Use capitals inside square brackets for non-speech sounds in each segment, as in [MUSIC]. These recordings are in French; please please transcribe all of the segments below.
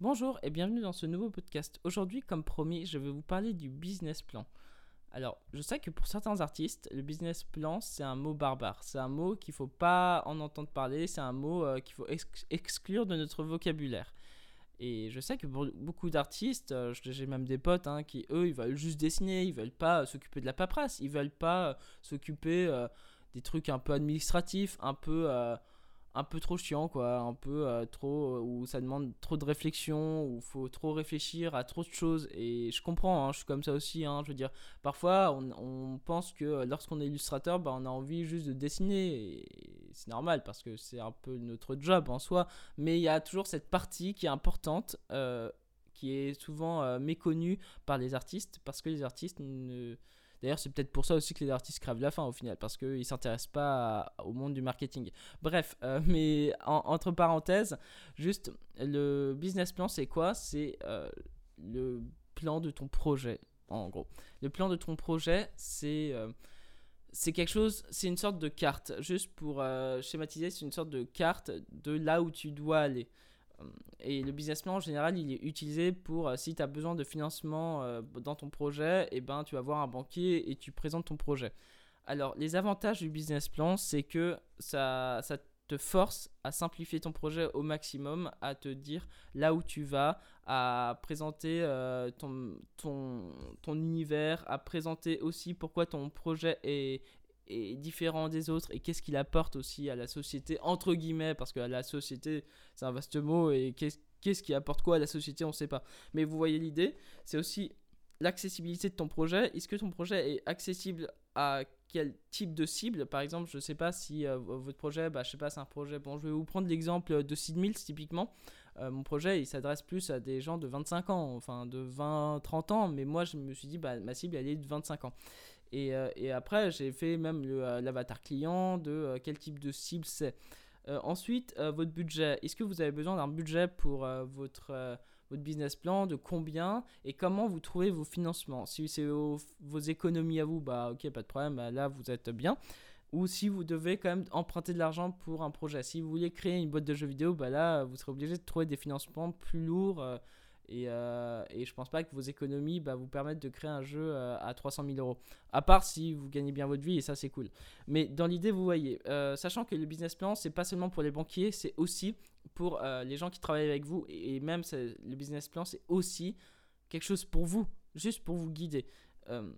Bonjour et bienvenue dans ce nouveau podcast. Aujourd'hui, comme promis, je vais vous parler du business plan. Alors, je sais que pour certains artistes, le business plan, c'est un mot barbare. C'est un mot qu'il ne faut pas en entendre parler. C'est un mot euh, qu'il faut exclure de notre vocabulaire. Et je sais que pour beaucoup d'artistes, euh, j'ai même des potes hein, qui, eux, ils veulent juste dessiner, ils veulent pas s'occuper de la paperasse, ils veulent pas euh, s'occuper euh, des trucs un peu administratifs, un peu un peu trop chiant, quoi, un peu euh, trop, euh, où ça demande trop de réflexion, où faut trop réfléchir à trop de choses. Et je comprends, hein, je suis comme ça aussi, hein, je veux dire, parfois on, pense que lorsqu'on est illustrateur, bah, on a envie juste de dessiner, c'est normal parce que c'est un peu notre job en soi, mais il y a toujours cette partie qui est importante. Euh, qui est souvent méconnue par les artistes parce que les artistes ne, D'ailleurs, c'est peut-être pour ça aussi que les artistes crèvent la fin au final, parce qu'ils ne s'intéressent pas au monde du marketing. Bref, euh, [LAUGHS] mais entre parenthèses, juste le business plan, c'est quoi? C'est euh, le plan de ton projet, en gros. Le plan de ton projet, c'est. Euh, c'est quelque chose, c'est une sorte de carte. Juste pour schématiser, c'est une sorte de carte de là où tu dois aller. Euh, et le business plan en général, il est utilisé pour euh, si tu as besoin de financement euh, dans ton projet, et eh ben tu vas voir un banquier et tu présentes ton projet. Alors, les avantages du business plan, c'est que ça, ça te force à simplifier ton projet au maximum, à te dire là où tu vas, à présenter ton, ton, ton univers, à présenter aussi pourquoi ton projet est, est différent des autres et qu'est-ce qu'il apporte aussi à la société, entre guillemets, parce que la société, c'est un vaste mot, et qu'est-ce qu'est-ce qui apporte quoi à la société, on ne sait pas. Mais vous voyez l'idée, c'est aussi l'accessibilité de ton projet. Est-ce que ton projet est accessible à quel type de cible? Par exemple, je ne sais pas si euh, votre projet, bah, je sais pas, c'est un projet. Bon, je vais vous prendre l'exemple de Sid Mills typiquement. Euh, mon projet, il s'adresse plus à des gens de 25 ans, enfin de 20-30 ans, mais moi, je me suis dit, bah, ma cible, elle est de 25 ans. Et, euh, et après, j'ai fait même euh, l'avatar client, de euh, quel type de cible c'est. ensuite, votre budget. Est-ce que vous avez besoin d'un budget pour votre votre business plan, de combien? Et comment vous trouvez vos financements? Si c'est vos, économies à vous, bah ok, pas de problème, bah, là vous êtes bien. Ou si vous devez quand même emprunter de l'argent pour un projet. Si vous voulez créer une boîte de jeux vidéo, bah là vous serez obligé de trouver des financements plus lourds. Et, euh, et, je pense pas que vos économies bah, vous permettent de créer un jeu euh, à 300 000 euros. À part si vous gagnez bien votre vie, et ça c'est cool. Mais dans l'idée, vous voyez, euh, sachant que le business plan, c'est pas seulement pour les banquiers, c'est aussi pour les gens qui travaillent avec vous. Et, même le business plan, c'est aussi quelque chose pour vous, juste pour vous guider. Euh,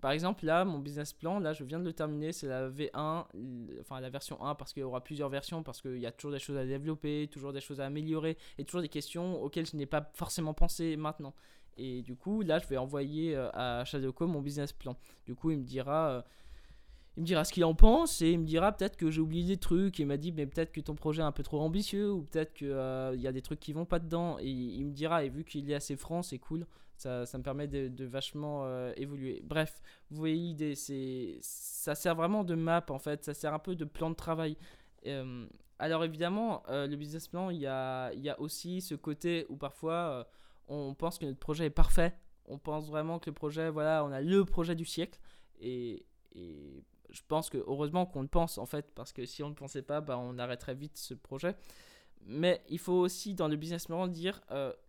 par exemple, là, mon business plan, là, je viens de le terminer, c'est la V1, enfin la version 1, parce qu'il y aura plusieurs versions, parce qu'il y a toujours des choses à développer, toujours des choses à améliorer, et toujours des questions auxquelles je n'ai pas forcément pensé maintenant. Et du coup, là, je vais envoyer euh, à Shadowco mon business plan. Du coup, il me dira, euh, il me dira ce qu'il en pense, et il me dira peut-être que j'ai oublié des trucs, il m'a dit, mais peut-être que ton projet est un peu trop ambitieux, ou peut-être qu'il y a des trucs qui vont pas dedans, et il me dira, et vu qu'il est assez franc, c'est cool. Ça, me permet de, vachement euh, évoluer. Bref, vous voyez l'idée, c'est, ça sert vraiment de map en fait, ça sert un peu de plan de travail. Euh, alors évidemment, euh, le business plan, il y a, y a, aussi ce côté où parfois on pense que notre projet est parfait. On pense vraiment que le projet, voilà, on a le projet du siècle. Et, je pense que heureusement qu'on le pense en fait, parce que si on ne pensait pas, bah, on arrêterait vite ce projet. Mais il faut aussi dans le business plan dire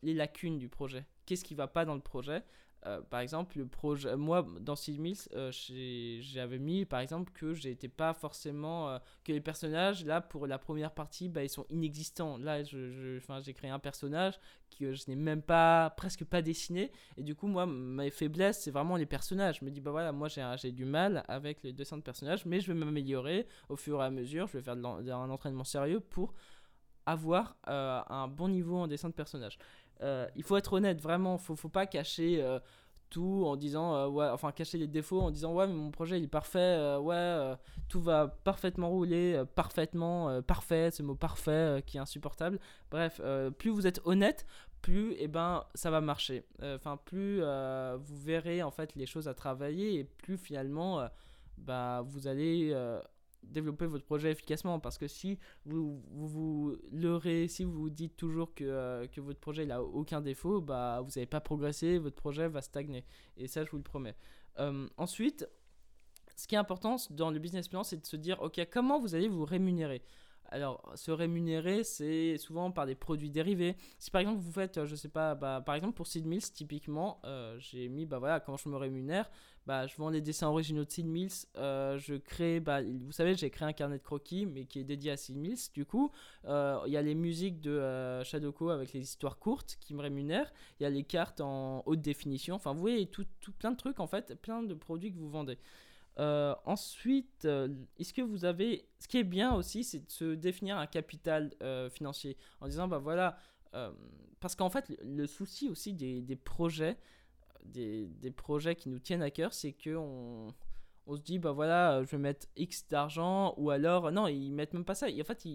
les lacunes du projet qu'est-ce qui va pas dans le projet. Euh, par exemple, le projet, moi dans Steel Mills, euh, j'avais mis par exemple que j'étais pas forcément euh, que les personnages là pour la première partie, bah, ils sont inexistants. Là, je, j'ai créé un personnage que je n'ai même pas presque pas dessiné et du coup moi ma faiblesse c'est vraiment les personnages. Je me dis bah voilà moi j'ai du mal avec les dessins de personnages, mais je vais m'améliorer au fur et à mesure. Je vais faire un entraînement sérieux pour avoir un bon niveau en dessin de personnage. Euh, il faut être honnête, vraiment, faut, faut pas cacher euh, tout en disant, euh, ouais, enfin cacher les défauts en disant, ouais, mais mon projet il est parfait, ouais, tout va parfaitement rouler, parfaitement, parfait, ce mot parfait qui est insupportable. Bref, plus vous êtes honnête, plus eh ben, ça va marcher. Enfin, plus vous verrez en fait les choses à travailler et plus finalement, bah, vous allez développer votre projet efficacement parce que si vous vous, vous leurrez, si vous vous dites toujours que, euh, que votre projet n'a aucun défaut, bah, vous n'allez pas progresser, votre projet va stagner. Et ça, je vous le promets. Euh, ensuite, ce qui est important dans le business plan, c'est de se dire, OK, comment vous allez vous rémunérer? Alors, se rémunérer, c'est souvent par des produits dérivés. Si par exemple vous faites, euh, je sais pas, bah, par exemple pour Sid Mills, typiquement, euh, j'ai mis, bah voilà, comment je me rémunère, bah je vends les dessins originaux de Sid Mills, euh, je crée, bah, vous savez, j'ai créé un carnet de croquis, mais qui est dédié à Sid Mills, du coup. Il y a les musiques de Shadowco avec les histoires courtes qui me rémunèrent, il y a les cartes en haute définition, enfin vous voyez, tout, tout plein de trucs en fait, plein de produits que vous vendez. Euh, ensuite, euh, est-ce que vous avez. Ce qui est bien aussi, c'est de se définir un capital euh, financier en disant, bah voilà. parce qu'en fait, le, souci aussi des, des projets, des, des, projets qui nous tiennent à cœur, c'est qu'on on se dit, bah voilà, je vais mettre X d'argent, ou alors, non, ils mettent même pas ça. En fait,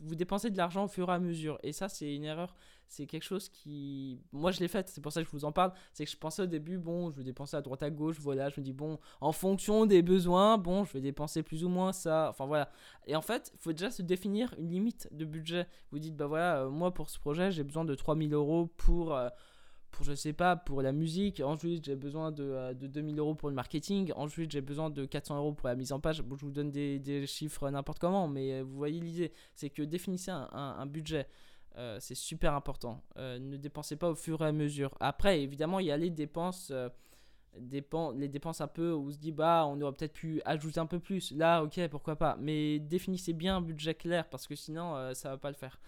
vous dépensez de l'argent au fur et à mesure. Et ça, c'est une erreur. C'est quelque chose qui. Moi, je l'ai fait, c'est pour ça que je vous en parle. C'est que je pensais au début, bon, je vais dépenser à droite à gauche, voilà. Je me dis, bon, en fonction des besoins, bon, je vais dépenser plus ou moins ça. Enfin, voilà. Et en fait, il faut déjà se définir une limite de budget. Vous dites, bah voilà, euh, moi, pour ce projet, j'ai besoin de 3000 euros pour. Euh, pour, je sais pas, pour la musique. Ensuite, j'ai besoin de, 2000 euh, euros pour le marketing. Ensuite, j'ai besoin de 400 euros pour la mise en page. je vous donne des, chiffres n'importe comment, mais euh, vous voyez l'idée. C'est que définissez un, budget. Euh, c'est super important. ne dépensez pas au fur et à mesure. Après, évidemment, il y a les dépenses, les dépenses un peu où on se dit, bah, on aurait peut-être pu ajouter un peu plus. Là, ok, pourquoi pas. Mais définissez bien un budget clair parce que sinon, ça va pas le faire.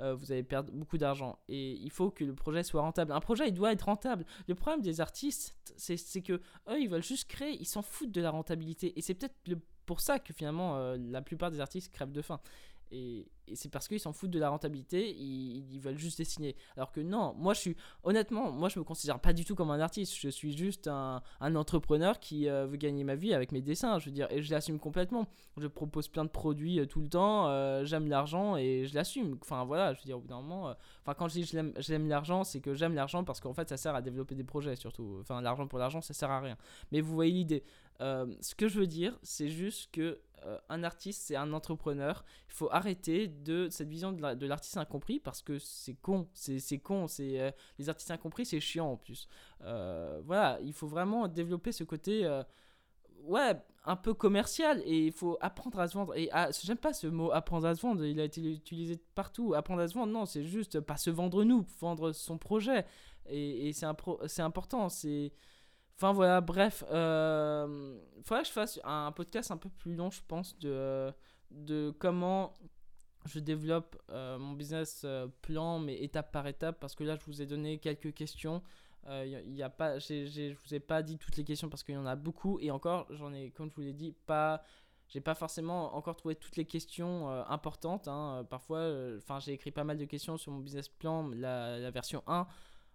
Euh, vous allez perdre beaucoup d'argent. Et il faut que le projet soit rentable. Un projet, il doit être rentable. Le problème des artistes, c'est que eux, ils veulent juste créer, ils s'en foutent de la rentabilité. Et c'est peut-être pour ça que finalement, euh, la plupart des artistes crèvent de faim. Et, c'est parce qu'ils s'en foutent de la rentabilité, ils, veulent juste dessiner. Alors que non, moi je suis, honnêtement, moi je me considère pas du tout comme un artiste, je suis juste un, entrepreneur qui euh, veut gagner ma vie avec mes dessins, je veux dire, et je l'assume complètement. Je propose plein de produits euh, tout le temps, euh, j'aime l'argent et je l'assume. Enfin voilà, je veux dire, au bout d'un moment, enfin quand je dis j'aime l'argent, c'est que j'aime l'argent parce qu'en fait ça sert à développer des projets surtout. Enfin l'argent pour l'argent, ça sert à rien. Mais vous voyez l'idée. Ce que je veux dire, c'est juste que euh, un artiste, c'est un entrepreneur. Il faut arrêter de cette vision de l'artiste incompris parce que c'est con. C'est con. Euh, les artistes incompris, c'est chiant en plus. Euh, voilà, il faut vraiment développer ce côté, ouais, un peu commercial et il faut apprendre à se vendre. Et j'aime pas ce mot apprendre à se vendre. Il a été utilisé partout. Apprendre à se vendre, non, c'est juste pas se vendre nous, vendre son projet. Et, et c'est important. C'est Enfin voilà, bref, euh, faudrait que je fasse un podcast un peu plus long, je pense, de, de comment je développe euh, mon business euh, plan, mais étape par étape, parce que là, je vous ai donné quelques questions. Il y a pas, je vous ai pas dit toutes les questions parce qu'il y en a beaucoup, et encore, j'en ai, comme je vous l'ai dit, pas j'ai pas forcément encore trouvé toutes les questions importantes. Hein. Parfois, enfin, j'ai écrit pas mal de questions sur mon business plan, la, la version 1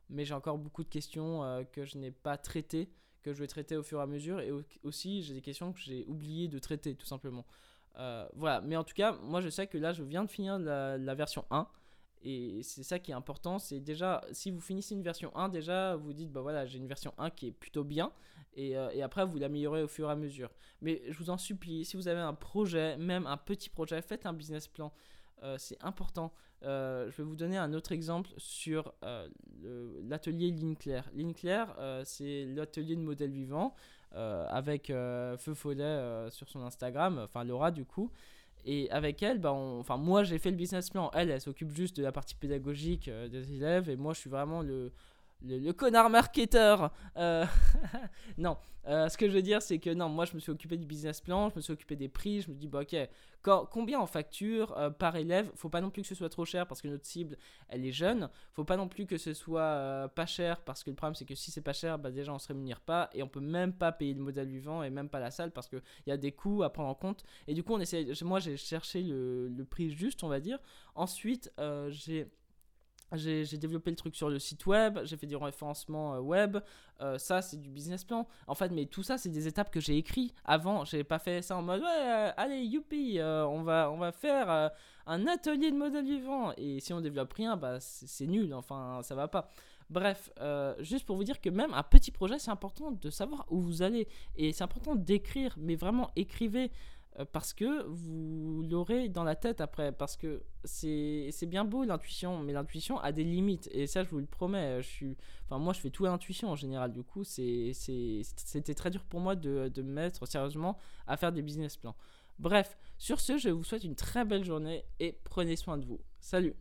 mais j'ai encore beaucoup de questions euh, que je n'ai pas traitées, que je vais traiter au fur et à mesure, et aussi j'ai des questions que j'ai oublié de traiter tout simplement. Euh, voilà, mais en tout cas, moi je sais que là je viens de finir la, version 1, et c'est ça qui est important, c'est déjà, si vous finissez une version 1, déjà vous dites, bah voilà, j'ai une version 1 qui est plutôt bien, euh, et après vous l'améliorez au fur et à mesure. Mais je vous en supplie, si vous avez un projet, même un petit projet, faites un business plan. C'est important. Euh, je vais vous donner un autre exemple sur euh, l'atelier Linclair. Linclair, euh, c'est l'atelier de modèle vivant avec Feu Follet sur son Instagram, enfin Laura du coup. Et avec elle, bah enfin moi j'ai fait le business plan. Elle, elle s'occupe juste de la partie pédagogique des élèves et moi je suis vraiment le, le, connard marketeur. Euh, [LAUGHS] non, euh, ce que je veux dire, c'est que non, moi je me suis occupé du business plan, je me suis occupé des prix, je me dis, bah ok, combien en facture euh, par élève? Faut pas non plus que ce soit trop cher parce que notre cible, elle est jeune. Faut pas non plus que ce soit pas cher parce que le problème, c'est que si c'est pas cher, bah déjà on se rémunère pas et on peut même pas payer le modèle vivant et même pas la salle parce qu'il y a des coûts à prendre en compte. Et du coup, on essaie, moi j'ai cherché le, le, prix juste, on va dire. Ensuite, j'ai j'ai développé le truc sur le site web, j'ai fait du référencement euh, web, euh, ça c'est du business plan. En fait, mais tout ça c'est des étapes que j'ai écrit avant. J'ai pas fait ça en mode ouais, euh, allez youpi, on va on va faire un atelier de modèle vivant et si on développe rien, bah c'est nul. Enfin, ça va pas. Bref, juste pour vous dire que même un petit projet, c'est important de savoir où vous allez et c'est important d'écrire, mais vraiment écrivez. Euh, parce que vous l'aurez dans la tête après. Parce que c'est bien beau l'intuition, mais l'intuition a des limites. Et ça, je vous le promets. Je suis, enfin, moi, je fais tout à l'intuition en général. Du coup, c'était très dur pour moi de, de me mettre sérieusement à faire des business plans. Bref, sur ce, je vous souhaite une très belle journée et prenez soin de vous. Salut